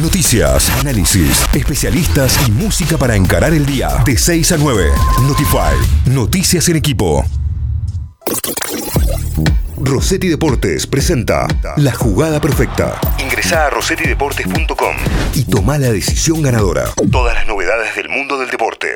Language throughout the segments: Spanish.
Noticias, análisis, especialistas y música para encarar el día. De 6 a 9. Notify. Noticias en equipo. Rossetti Deportes presenta La Jugada Perfecta. Ingresa a rossettideportes.com y toma la decisión ganadora. Todas las novedades del mundo del deporte.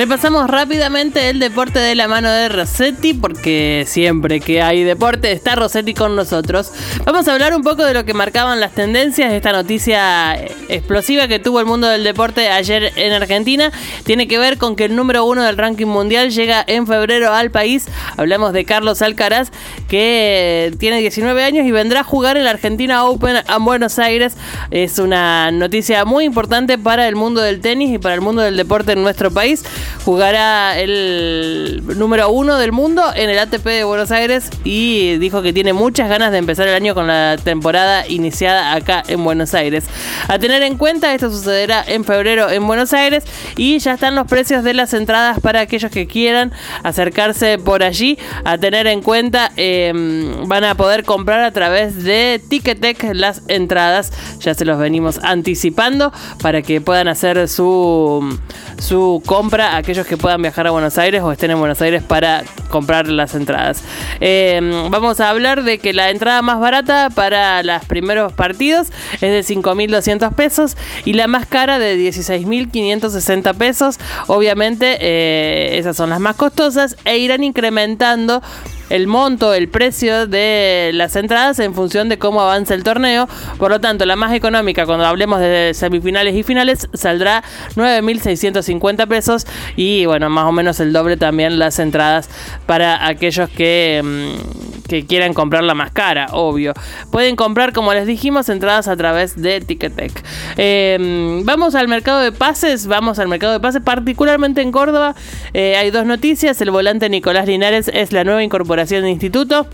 Repasamos rápidamente el deporte de la mano de Rossetti, porque siempre que hay deporte está Rossetti con nosotros. Vamos a hablar un poco de lo que marcaban las tendencias, esta noticia explosiva que tuvo el mundo del deporte ayer en Argentina. Tiene que ver con que el número uno del ranking mundial llega en febrero al país. Hablamos de Carlos Alcaraz, que tiene 19 años y vendrá a jugar en la Argentina Open a Buenos Aires. Es una noticia muy importante para el mundo del tenis y para el mundo del deporte en nuestro país jugará el número uno del mundo en el ATP de Buenos Aires y dijo que tiene muchas ganas de empezar el año con la temporada iniciada acá en Buenos Aires. A tener en cuenta, esto sucederá en febrero en Buenos Aires y ya están los precios de las entradas para aquellos que quieran acercarse por allí. A tener en cuenta, em, van a poder comprar a través de Ticketek las entradas. Ya se los venimos anticipando para que puedan hacer su, su compra aquellos que puedan viajar a Buenos Aires o estén en Buenos Aires para comprar las entradas. Em, vamos a hablar de que la entrada más barata para los primeros partidos es de 5.200 pesos y la más cara de 16.560 pesos. Obviamente eh, esas son las más costosas e irán incrementando el monto, el precio de las entradas en función de cómo avanza el torneo. Por lo tanto, la más económica, cuando hablemos de semifinales y finales, saldrá 9.650 pesos y bueno, más o menos el doble también las entradas para aquellos que... Mm, que quieran comprar la más cara, obvio. Pueden comprar, como les dijimos, entradas a través de Ticketek. Em, vamos al mercado de pases, vamos al mercado de pases, particularmente en Córdoba. Eh, hay dos noticias. El volante Nicolás Linares es la nueva incorporación de instituto.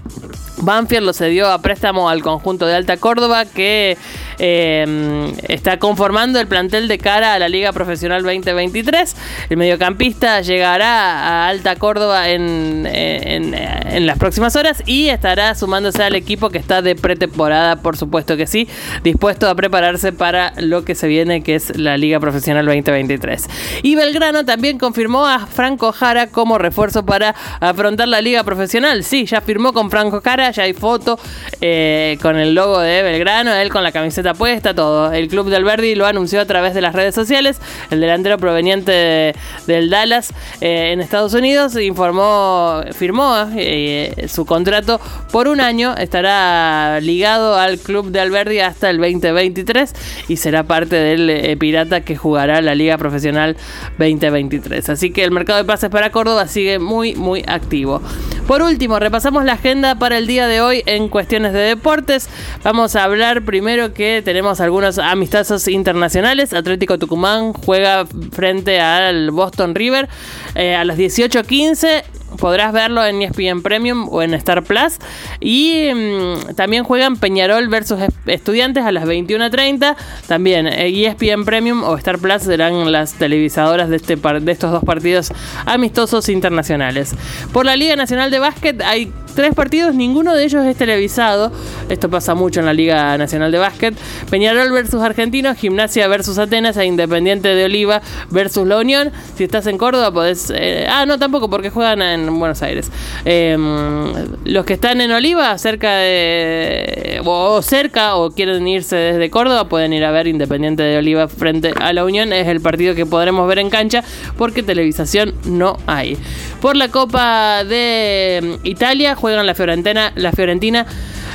Banfield lo cedió a préstamo al conjunto de Alta Córdoba que em, está conformando el plantel de cara a la Liga Profesional 2023. El mediocampista llegará a Alta Córdoba en, en, las próximas horas y estará sumándose al equipo que está de pretemporada, por supuesto que sí, dispuesto a prepararse para lo que se viene, que es la Liga Profesional 2023. Y Belgrano también confirmó a Franco Jara como refuerzo para afrontar la Liga Profesional. Sí, ya firmó con Franco Jara ya hay foto eh, con el logo de Belgrano, él con la camiseta puesta, todo. El club del Verdi lo anunció a través de las redes sociales. El delantero proveniente del Dallas eh, en Estados Unidos informó, firmó eh, su contrato por un año. Estará ligado al club de Alberdi hasta el 2023 y será parte del Pirata que jugará la Liga Profesional 2023. Así que el mercado de pases para Córdoba sigue muy, muy activo. Por último, repasamos la agenda para el día de hoy en cuestiones de deportes. Vamos a hablar primero que tenemos algunos amistosos internacionales. Atlético Tucumán juega frente al Boston River eh, a las 18.15 podrás verlo en ESPN Premium o en Star Plus. Y mm, también juegan Peñarol versus Estudiantes a las 21.30. También ESPN eh, e Premium o Star Plus serán las televisadoras de, este de estos dos partidos amistosos internacionales. Por la Liga Nacional de Básquet hay tres partidos, ninguno de ellos es televisado. Esto pasa mucho en la Liga Nacional de Básquet. Peñarol versus Argentinos, Gimnasia versus Atenas e Independiente de Oliva versus La Unión. Si estás en Córdoba podés... Eh, ah, no, tampoco, porque juegan en Buenos Aires. Em, los que están en Oliva, cerca de... o cerca, o quieren irse desde Córdoba, pueden ir a ver Independiente de Oliva frente a La Unión. Es el partido que podremos ver en cancha porque televisación no hay. Por la Copa de Italia, juegan la Fiorentina, la Fiorentina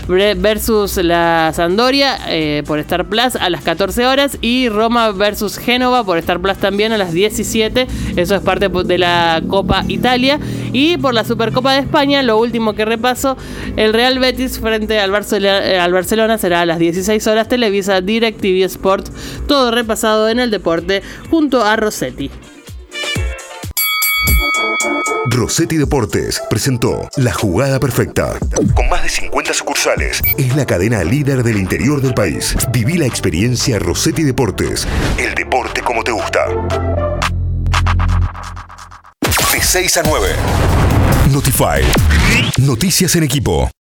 versus la Sandoria eh, por Star Plus a las 14 horas y Roma versus Génova por Star Plus también a las 17. Eso es parte de la Copa Italia. Y por la Supercopa de España, lo último que repaso, el Real Betis frente al Barcelona, eh, Barcelona será a las 16 horas Televisa DirecTV Sport. Todo repasado en el deporte junto a Rossetti. Rossetti Deportes presentó La Jugada Perfecta. Con más de 50 sucursales, es la cadena líder del interior del país. Viví la experiencia Rossetti Deportes. El deporte como te gusta. De 6 a 9. Notify. Noticias en equipo.